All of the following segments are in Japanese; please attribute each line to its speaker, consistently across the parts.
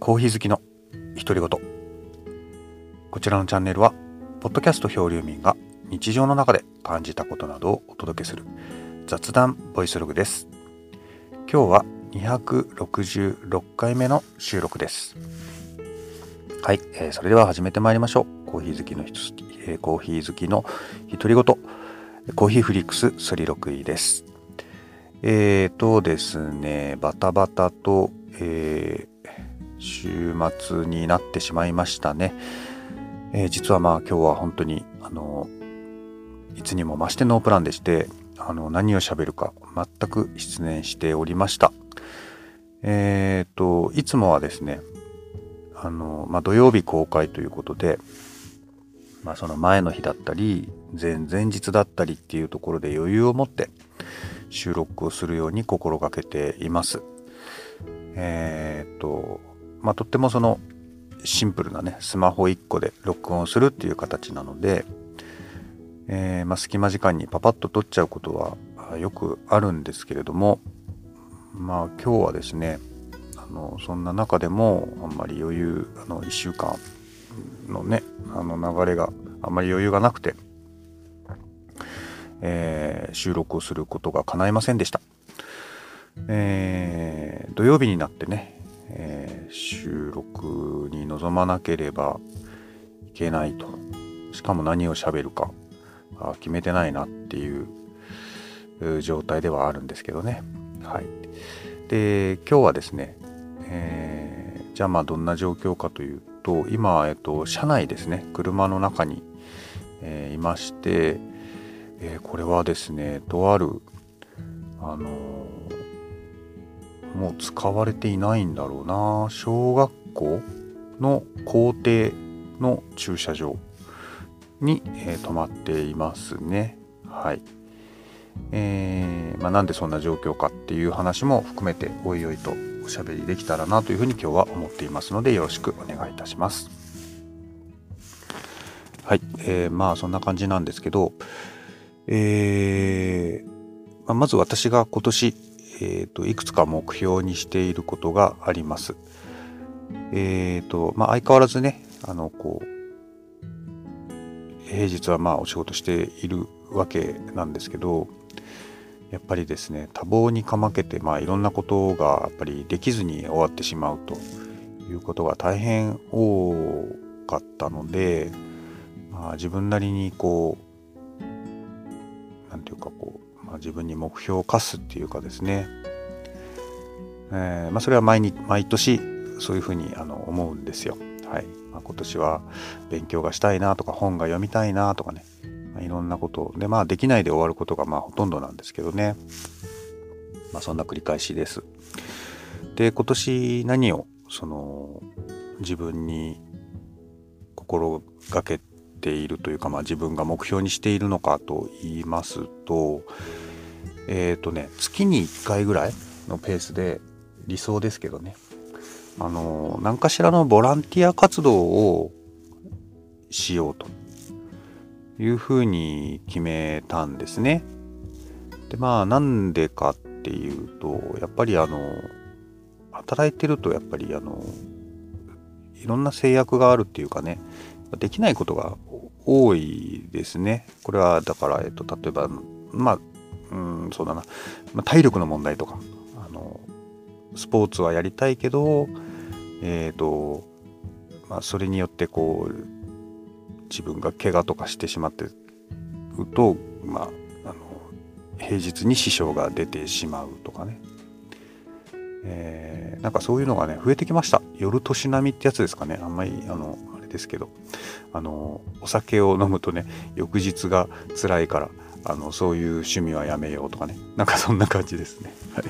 Speaker 1: コーヒー好きの独り言こちらのチャンネルはポッドキャスト漂流民が日常の中で感じたことなどをお届けする雑談ボイスログです。今日は266回目の収録です。はい、えー、それでは始めてまいりましょう。コーヒー好きの、えー、コーヒー好きの独り言コーヒーフリックススリロクイです。えーとですねバタバタと、え、週末になってしまいましたね、えー、実はまあ今日は本当にあのいつにも増してノープランでしてあの何を喋るか全く失念しておりましたえっ、ー、といつもはですねあの、まあ、土曜日公開ということで、まあ、その前の日だったり前々日だったりっていうところで余裕を持って収録をするように心がけています。えっ、ー、とまあとってもそのシンプルなねスマホ1個で録音するっていう形なので、えー、まあ、隙間時間にパパッと撮っちゃうことはよくあるんですけれどもまあ今日はですねあのそんな中でもあんまり余裕あの1週間のねあの流れがあんまり余裕がなくて、えー、収録をすることが叶いませんでした、えー、土曜日になってね、収録に臨まなければいけないと。しかも何を喋るか決めてないなっていう状態ではあるんですけどね。はい。で今日はですねえー、じゃあまあどんな状況かというと今、えっと、車内ですね車の中に、えー、いまして、えー、これはですねとあるあのもう使われていないんだろうな小学校の校庭の駐車場に、えー、止まっていますねはい。えーまあ、なんでそんな状況かっていう話も含めておいおいとおしゃべりできたらなというふうに今日は思っていますのでよろしくお願いいたします。はい、えー、まあそんな感じなんですけど、えーまあ、まず私が今年、えーと、いくつか目標にしていることがあります。えーとまあ、相変わらずねあのこう平日はまあお仕事しているわけなんですけどやっぱりですね多忙にかまけて、まあ、いろんなことがやっぱりできずに終わってしまうということが大変多かったので、まあ、自分なりにこう何て言うかこう、まあ、自分に目標を課すっていうかですね、えーまあ、それは毎日毎年そういうふうにあの思うんですよ。はいまあ、今年は勉強がしたいなとか本が読みたいなとかねまあ、いろんなことでまあできないで終わることがまあほとんどなんですけどねまあそんな繰り返しです。で今年何をその自分に心がけているというか、まあ、自分が目標にしているのかと言いますとえっ、ー、とね月に1回ぐらいのペースで理想ですけどねあの何かしらのボランティア活動をしようというふうに決めたんですね。でまあなんでかっていうとやっぱりあの働いてるとやっぱりあのいろんな制約があるっていうかねできないことが多いですね。これはだから、えっと、例えばまあうんそうだな、まあ、体力の問題とかあのスポーツはやりたいけどえっ、とまあそれによってこう自分が怪我とかしてしまってると、まあ、あの平日に支障が出てしまうとかね、えー、なんかそういうのがね増えてきました。夜年並みってやつですかね。あんまりあのですけどあのお酒を飲むとね翌日が辛いからあのそういう趣味はやめようとかねなんかそんな感じですね。はい。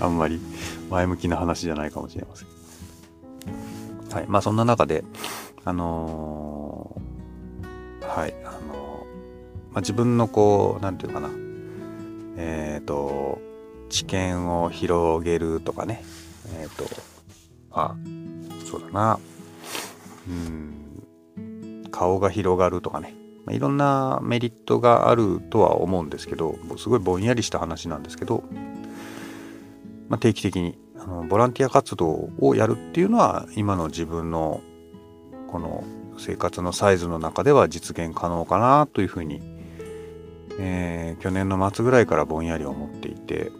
Speaker 1: あんまり前向きな話じゃないかもしれません。はい。まあそんな中であのー、はい、あのー、まあ、自分のこう、なんていうかな、えっ、ー、と、知見を広げるとかね、えっ、と、あ、そうだな、うん、顔が広がるとかね、まあ、いろんなメリットがあるとは思うんですけど、すごいぼんやりした話なんですけど、まあ、定期的にあのボランティア活動をやるっていうのは今の自分のこの生活のサイズの中では実現可能かなというふうに、えー、去年の末ぐらいからぼんやり思っていて、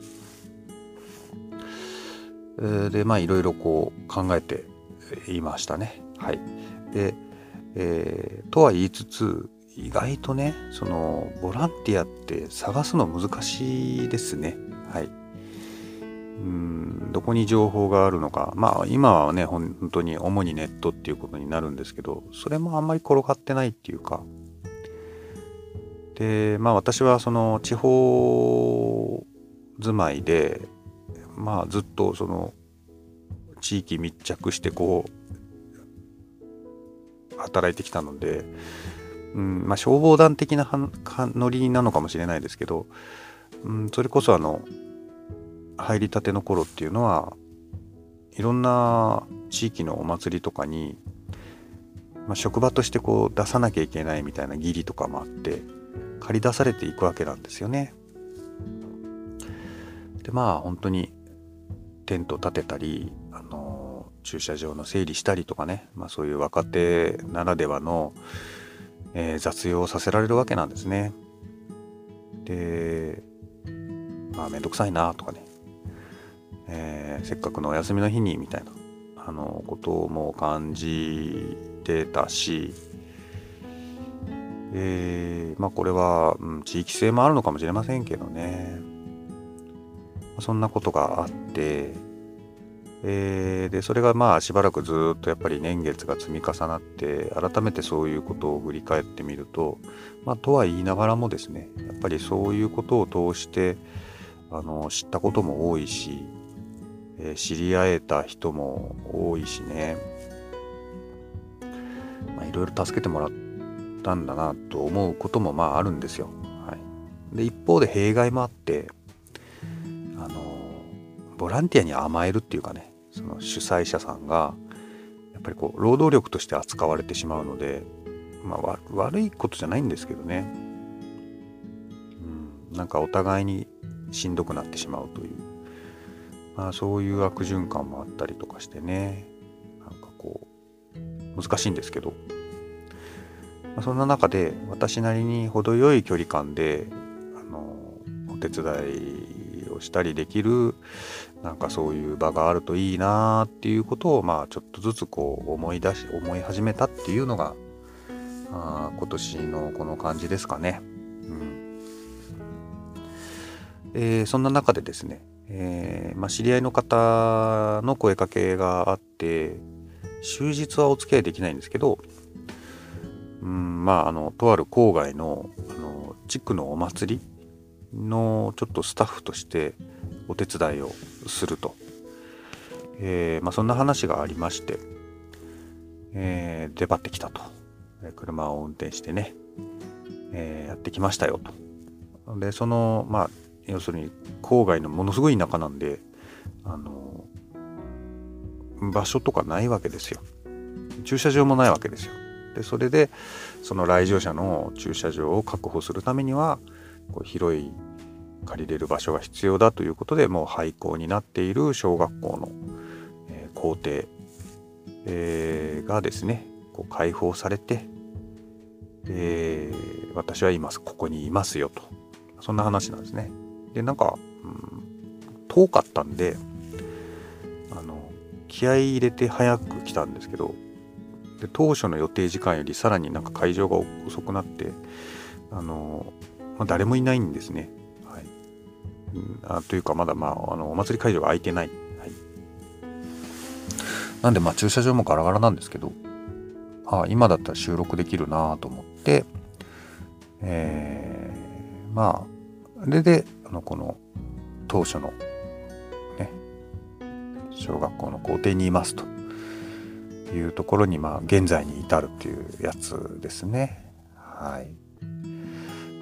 Speaker 1: えー、でまあいろいろこう考えていましたね。はい、で、えー、とは言いつつ意外とねそのボランティアって探すの難しいですね。はい、うんどこに情報があるのかまあ今はね本当に主にネットっていうことになるんですけどそれもあんまり転がってないっていうかでまあ私はその地方住まいでまあずっとその地域密着してこう働いてきたので、うんまあ、消防団的なノリなのかもしれないですけど、うん、それこそあの入りたての頃っていうのはいろんな地域のお祭りとかに、まあ、職場としてこう出さなきゃいけないみたいな義理とかもあって借り出されていくわけなんですよね。でまあ本当にテント立てたり、駐車場の整理したりとかね、まあ、そういう若手ならではの、えー、雑用をさせられるわけなんですね。でまあ面倒くさいなとかね。えー、せっかくのお休みの日にみたいなあのことも感じてたし、えー、まあこれは、うん、地域性もあるのかもしれませんけどね。そんなことがあって、えー、でそれがまあしばらくずっとやっぱり年月が積み重なって改めてそういうことを振り返ってみるとまあとは言いながらもですねやっぱりそういうことを通してあの知ったことも多いしえ知り合えた人も多いしね、まあ、いろいろ助けてもらったんだなと思うこともまああるんですよ。はい、で一方で弊害もあってあのボランティアに甘えるっていうかねその主催者さんがやっぱりこう労働力として扱われてしまうので、まあ、悪いことじゃないんですけどね、うん、なんかお互いにしんどくなってしまうという。まあ、そういう悪循環もあったりとかしてね。なんかこう難しいんですけど、まあ、そんな中で私なりに程よい距離感であのお手伝いしたりできるなんかそういう場があるといいなっていうことをまあちょっとずつこう思い出し思い始めたっていうのがあ今年のこの感じですかね。うんえー、そんな中でですねえー、まあ、知り合いの方の声かけがあって終日はお付き合いできないんですけど、うん、まああのとある郊外のあの地区のお祭りのちょっとスタッフとしてお手伝いをすると、えー、まあ、そんな話がありまして、えー、出張ってきたと。車を運転してね、えやってきましたよと。でそのまあ要するに郊外のものすごい田舎なんであの場所とかないわけですよ。駐車場もないわけですよ。でそれでその来場者の駐車場を確保するためにはこう広い借りれる場所が必要だということでもう廃校になっている小学校の、えー、校庭、えー、がですねこう開放されて、えー、私は今ここにいますよとそんな話なんですね。でなんか、うん、遠かったんであの気合い入れて早く来たんですけどで当初の予定時間よりさらになんか会場が遅くなってあの、まあ、誰もいないんですね。はい、あというかまだ、まあ、あのお祭り会場が空いてない。はい、なんでまあ駐車場もガラガラなんですけどあ今だったら収録できるなと思って、えー、まあそれでのこの当初のね小学校の校庭にいますと。いうところにまあ現在に至るっていうやつですね。はい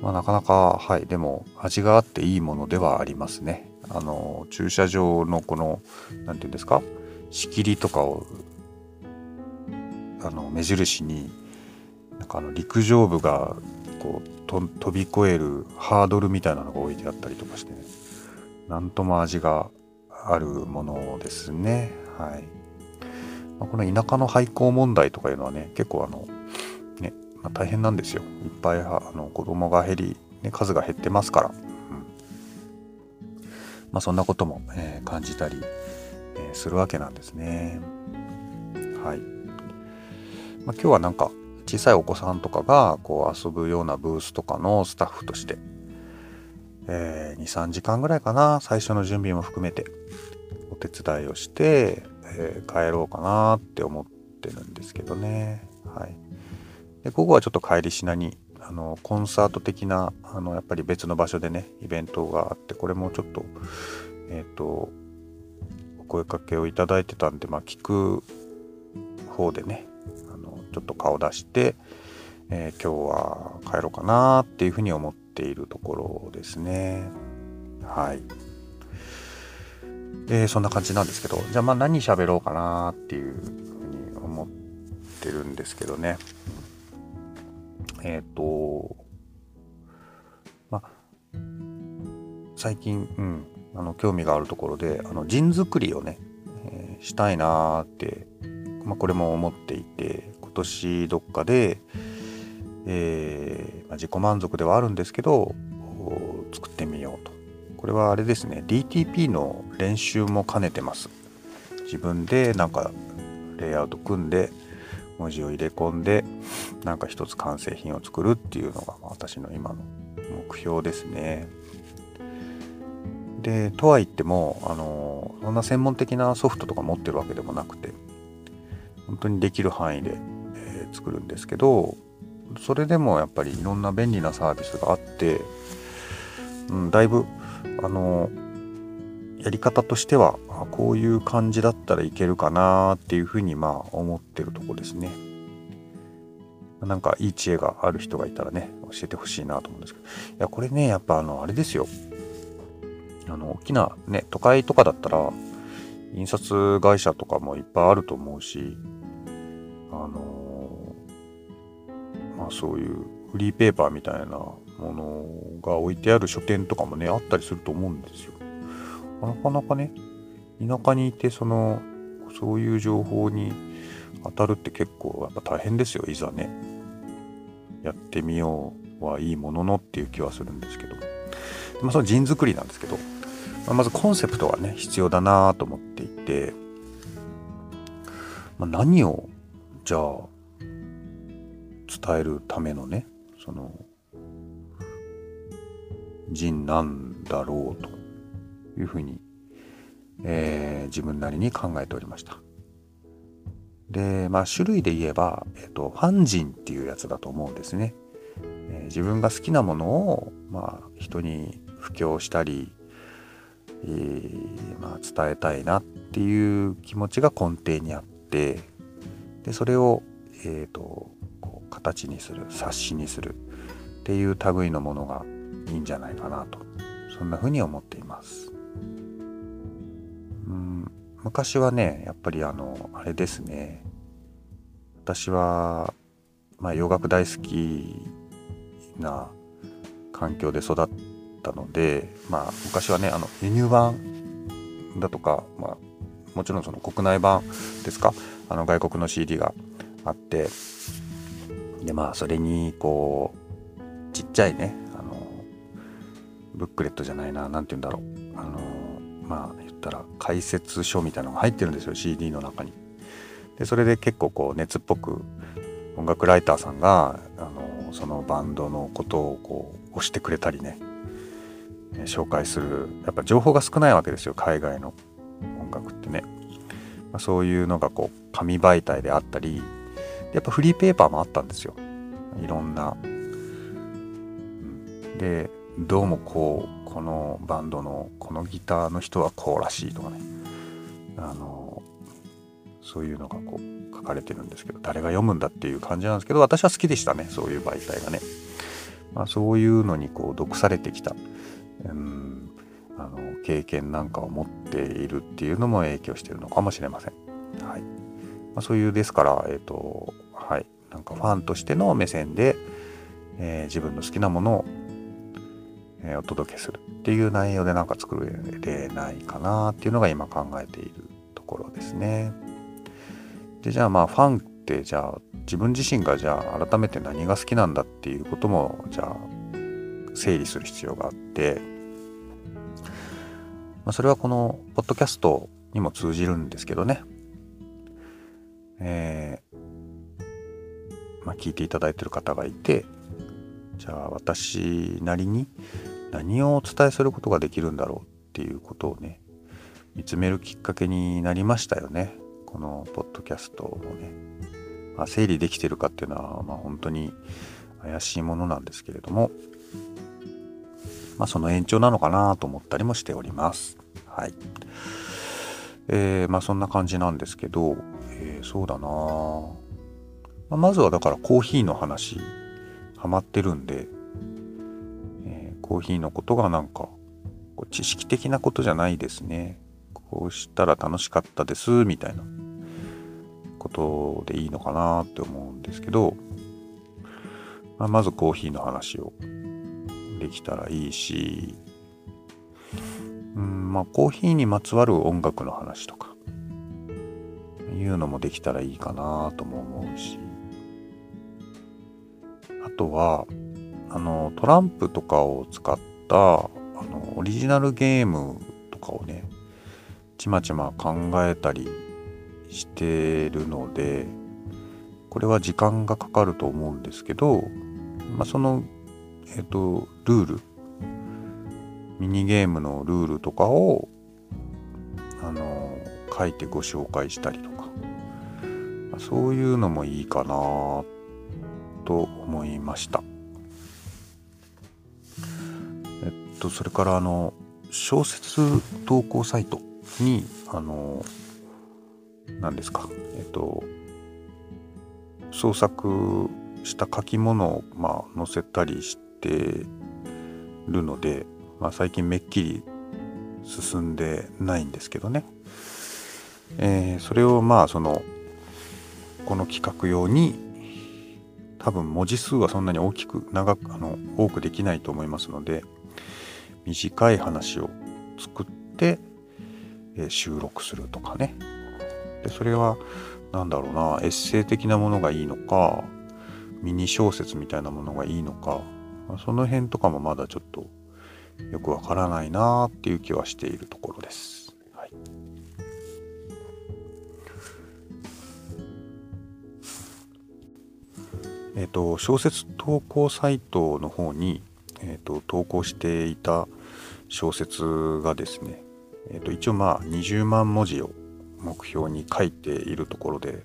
Speaker 1: まあなかなかはいでも味があっていいものではありますねあの駐車場のこの何て言うんですか？仕切りとかをあの目印になんかあの陸上部がこう飛び越えるハードルみたいなのが置いてあったりとかしてねなんとも味があるものですね。はい。まあ、この田舎の廃校問題とかいうのはね、結構あの、まあ、大変なんですよ。いっぱいあの子供が減り、ね、数が減ってますから。うん、まあ、そんなことも、えー、感じたり、えー、するわけなんですね。はい。まあ、今日はなんか小さいお子さんとかがこう遊ぶようなブースとかのスタッフとして、えー、23時間ぐらいかな最初の準備も含めてお手伝いをして、えー、帰ろうかなって思ってるんですけどね。はい、で午後はちょっと帰りしなにあのコンサート的なあのやっぱり別の場所でねイベントがあってこれもちょっとえっ、ー、とお声かけをいただいてたんでまあ聞く方でねあのちょっと顔出して、えー、今日は帰ろうかなっていうふうに思っているところですね。はい。でそんな感じなんですけどじゃあまあ何喋ろうかなっていうふうに思ってるんですけどね。えっ、ー、とま最近、うん、あの興味があるところであの陣作りをね、えー、したいなーってま、これも思っていて今年どっかで、えーま、自己満足ではあるんですけど作ってみようと。これはあれですね DTP の練習も兼ねてます。自分でなんかレイアウト組んで文字を入れ込んでなんか一つ完成品を作るっていうのが私の今の目標ですね。でとは言ってもあのそんな専門的なソフトとか持ってるわけでもなくて本当にできる範囲で、えー、作るんですけどそれでもやっぱりいろんな便利なサービスがあって、うん、だいぶあのやり方としてはこういう感じだったらいけるかなっていうふうにまあ思ってるとこですね。なんかいい知恵がある人がいたらね教えてほしいなと思うんですけどいやこれねやっぱあのあれですよあの大きなね都会とかだったら印刷会社とかもいっぱいあると思うしあのまあそういうフリーペーパーみたいなものが置いてある書店とかもねあったりすると思うんですよ。なかなかね田舎にいてそのそういう情報に当たるって結構やっぱ大変ですよいざね。やってみようはいいもののっていう気はするんですけど。まあその陣作りなんですけど、まあ、まずコンセプトはね必要だなと思っていて、まあ、何をじゃあ伝えるためのねその人なんだろうというふうに、えー、自分なりに考えておりました。でまあ種類で言えば、えーと、ファン人っていうやつだと思うんですね。えー、自分が好きなものを、まあ、人に布教したり、えー、まあ、伝えたいなっていう気持ちが根底にあってでそれを、えーと、こう形にする冊子にするっていう類のものがいいんじゃないかなとそんなふうに思っています。うん昔はねやっぱりあのあれですね。私は、まあ、洋楽大好きな環境で育ったので、まあ、昔はねあの輸入版だとか、まあ、もちろんその国内版ですか？あの外国の CD があってでまあそれにこうちっちゃいねあのブックレットじゃないな何て言うんだろう。まあ言ったら解説書みたいなのが入ってるんですよ CD の中に。でそれで結構こう熱っぽく音楽ライターさんがあのそのバンドのことをこう押してくれたりね紹介するやっぱ情報が少ないわけですよ海外の音楽ってね。まあ、そういうのがこう紙媒体であったりやっぱフリーペーパーもあったんですよいろんな。でどうもこうこのバンドのこのギターの人はこうらしいとかねあのそういうのがこう書かれてるんですけど誰が読むんだっていう感じなんですけど私は好きでしたねそういう媒体がね。まあ、そういうのにこう読されてきた、うん、あの経験なんかを持っているっていうのも影響してるのかもしれません。はいまあ、そういうですから、えっ、ー、とはい、なんかファンとしての目線で、えー、自分の好きなものを、え、お届けするっていう内容でなんか作れないかなっていうのが今考えているところですね。でじゃあまあファンってじゃあ自分自身がじゃあ改めて何が好きなんだっていうこともじゃあ整理する必要があって、まあ、それはこのポッドキャストにも通じるんですけどね。えー、まあ、聞いていただいてる方がいてじゃあ私なりに何をお伝えすることができるんだろうっていうことをね見つめるきっかけになりましたよね。このポッドキャストもね、まあ、整理できてるかっていうのは、まあ、本当に怪しいものなんですけれども。まあその延長なのかなと思ったりもしております。はい。えー、まあそんな感じなんですけど、えー、そうだな、まあ、まずはだからコーヒーの話ハマってるんで、コーヒーのことがなんか知識的なことじゃないですね。こうしたら楽しかったですみたいなことでいいのかなって思うんですけど、まあ、まずコーヒーの話をできたらいいしうんまあコーヒーにまつわる音楽の話とかいうのもできたらいいかなとも思うしあとはあのトランプとかを使ったあのオリジナルゲームとかをねちまちま考えたりしてるのでこれは時間がかかると思うんですけど、まあ、その、えっ、とルールミニゲームのルールとかをあの書いてご紹介したりとか、まあ、そういうのもいいかなと思いました。と、それからあの、小説投稿サイトに、あの、何ですか、えっと、創作した書き物を、まあ、載せたりしてるので、まあ、最近めっきり進んでないんですけどね、え、それをまあそのこの企画用に多分文字数はそんなに大きく長くあの多くできないと思いますので短い話を作って、えー、収録するとかねでそれは何だろうなエッセイ的なものがいいのかミニ小説みたいなものがいいのかその辺とかもまだちょっとよくわからないなっていう気はしているところです。えっ、ー、と小説投稿サイトの方に、えーと、投稿していた小説がですね、えーと、一応まあ20万文字を目標に書いているところで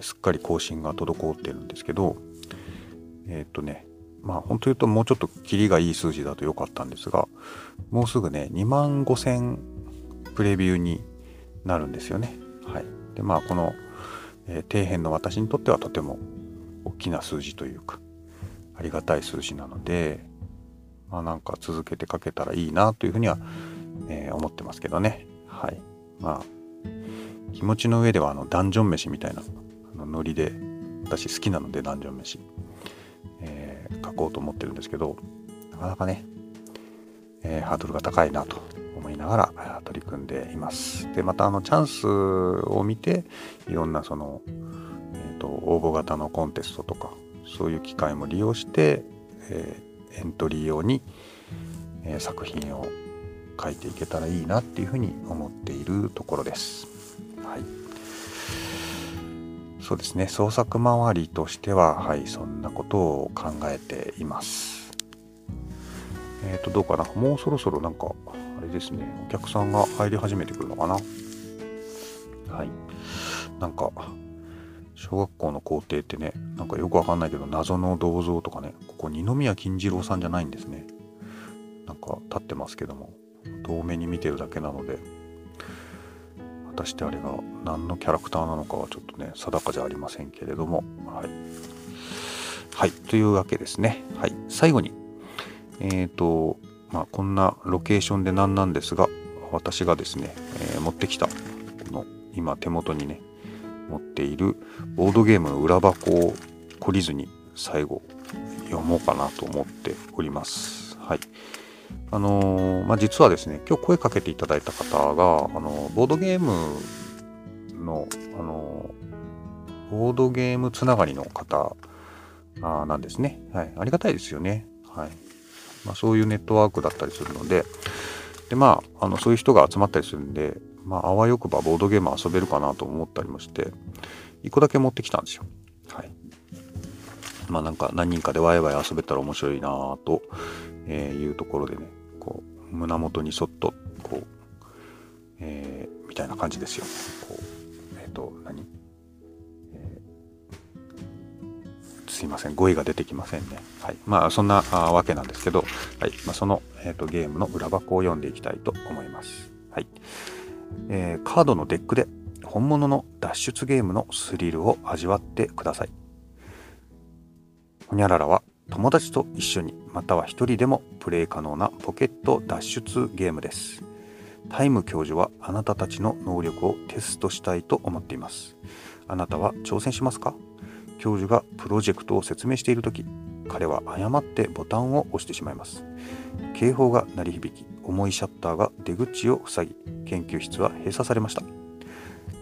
Speaker 1: すっかり更新が滞ってるんですけどえっ、ー、とねまあ本当言うともうちょっとキリがいい数字だと良かったんですがもうすぐね2万5000プレビューになるんですよね。はい。でまあこの、えー、底辺の私にとってはとても大きな数字というかありがたい数字なのでまあなんか続けて書けたらいいなというふうには、えー、思ってますけどね。はい。まあ気持ちの上ではあのダンジョン飯みたいなあのノリで私好きなのでダンジョン飯、えー、書こうと思ってるんですけどなかなかね、えー、ハードルが高いなと思いながら取り組んでいます。でまたあのチャンスを見ていろんなそのと、応募型のコンテストとかそういう機会も利用して、えー、エントリー用に、え、作品を書いていけたらいいなっていうふうに思っているところです。はい、そうですね。創作周りとしては、はい、そんなことを考えています。えっ、ー、とどうかな？もうそろそろなんかあれですね。お客さんが入り始めてくるのかな？はい。なんか小学校の校庭ってねなんかよくわかんないけど謎の銅像とかねここ二宮金次郎さんじゃないんですね。なんか立ってますけども遠目に見てるだけなので果たしてあれが何のキャラクターなのかはちょっとね定かじゃありませんけれどもはい、はい、というわけですね。はい最後にえっ、ー、とまあこんなロケーションで何なんですが私がですね、えー、持ってきたこの今手元にね持っているボードゲームの裏箱を懲りずに最後読もうかなと思っております。はい。あのー、まあ、実はですね、今日声かけていただいた方が、あのボードゲームの、あのボードゲームつながりの方あなんですね。はい。ありがたいですよね。はい。まあ、そういうネットワークだったりするので、で、まあ、あの、そういう人が集まったりするんで、まあ、あわよくばボードゲーム遊べるかなと思ったりもして、1個だけ持ってきたんですよ。はい。まあ、なんか何人かでワイワイ遊べたら面白いなぁと、えいうところでね、こう、胸元にそっと、こう、えー、みたいな感じですよ。こう、えっ、ー、と、何？すいません、語彙が出てきませんね。はい。まあ、そんなわけなんですけど、はい。まあ、その、えーと、ゲームの裏箱を読んでいきたいと思います。はい。えー、カードのデックで本物の脱出ゲームのスリルを味わってください。ほにゃららは友達と一緒にまたは一人でもプレイ可能なポケット脱出ゲームです。タイム教授はあなたたちの能力をテストしたいと思っています。あなたは挑戦しますか？教授がプロジェクトを説明している時彼は誤ってボタンを押してしまいます警報が鳴り響き重いシャッターが出口を塞ぎ研究室は閉鎖されました。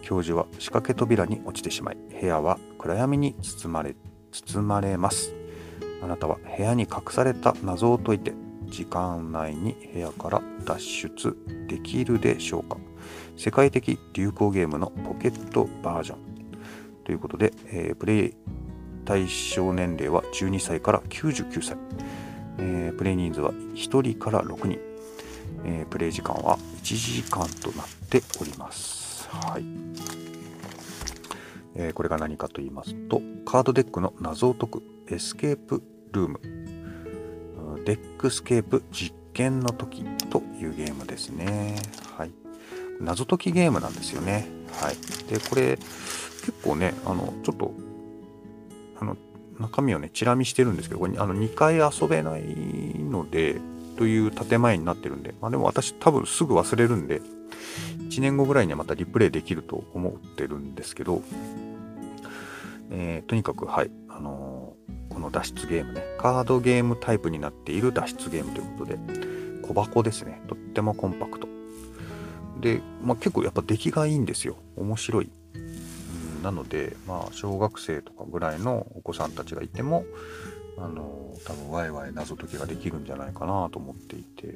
Speaker 1: 教授は仕掛け扉に落ちてしまい部屋は暗闇に包まれ包まれます。あなたは部屋に隠された謎を解いて時間内に部屋から脱出できるでしょうか。世界的流行ゲームのポケットバージョン。ということで、えー、プレイ対象年齢は12歳から99歳、えー、プレイ人数は1人から6人、えー、プレイ時間は1時間となっております。はいえー、これが何かと言いますと、カードデックの謎を解くエスケープルーム、 Deckscape 実験の時というゲームですね。はい。謎解きゲームなんですよね。はい。で、これ、結構ね、あの、ちょっと、あの、中身をね、チラ見してるんですけど、これ、あの、2回遊べないので、という建前になってるんで、まあでも私多分すぐ忘れるんで、1年後ぐらいにはまたリプレイできると思ってるんですけど、えー、とにかく、はい、あのー、この脱出ゲームね、カードゲームタイプになっている脱出ゲームということで、小箱ですね、とってもコンパクト。で、まあ、結構やっぱ出来がいいんですよ。面白い。なので、まあ、小学生とかぐらいのお子さんたちがいても、あの、多分ワイワイ謎解きができるんじゃないかなと思っていて、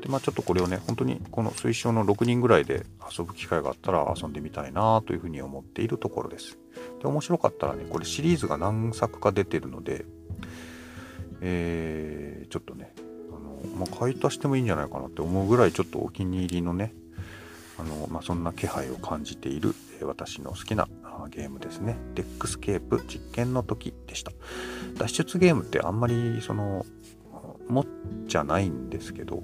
Speaker 1: で、まあ、ちょっとこれをね、本当にこの推奨の6人ぐらいで遊ぶ機会があったら遊んでみたいなというふうに思っているところです。で、面白かったらね、これシリーズが何作か出てるので、えー、ちょっとね、あの、まあ、買い足してもいいんじゃないかなって思うぐらいちょっとお気に入りのね、あの、まあ、そんな気配を感じている私の好きななゲームですね。 Deckscape 実験の時でした。脱出ゲームってあんまりその、持っちゃないんですけど、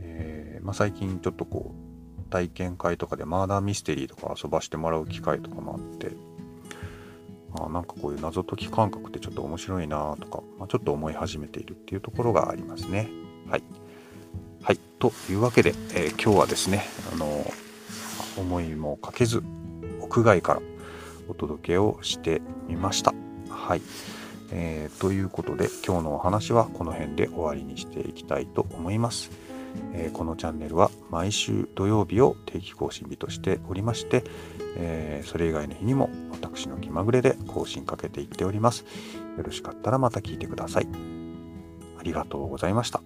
Speaker 1: えー、まあ、最近ちょっとこう、体験会とかでマーダーミステリーとか遊ばしてもらう機会とかもあって、あなんかこういう謎解き感覚ってちょっと面白いなとか、まあ、ちょっと思い始めているっていうところがありますね。はい。はい。というわけで、えー、今日はですね、あの思いもかけず、屋外からお届けをしてみました。はい。えー、ということで、今日のお話はこの辺で終わりにしていきたいと思います。えー、このチャンネルは毎週土曜日を定期更新日としておりまして、えー、それ以外の日にも私の気まぐれで更新かけていっております。よろしかったらまた聞いてください。ありがとうございました。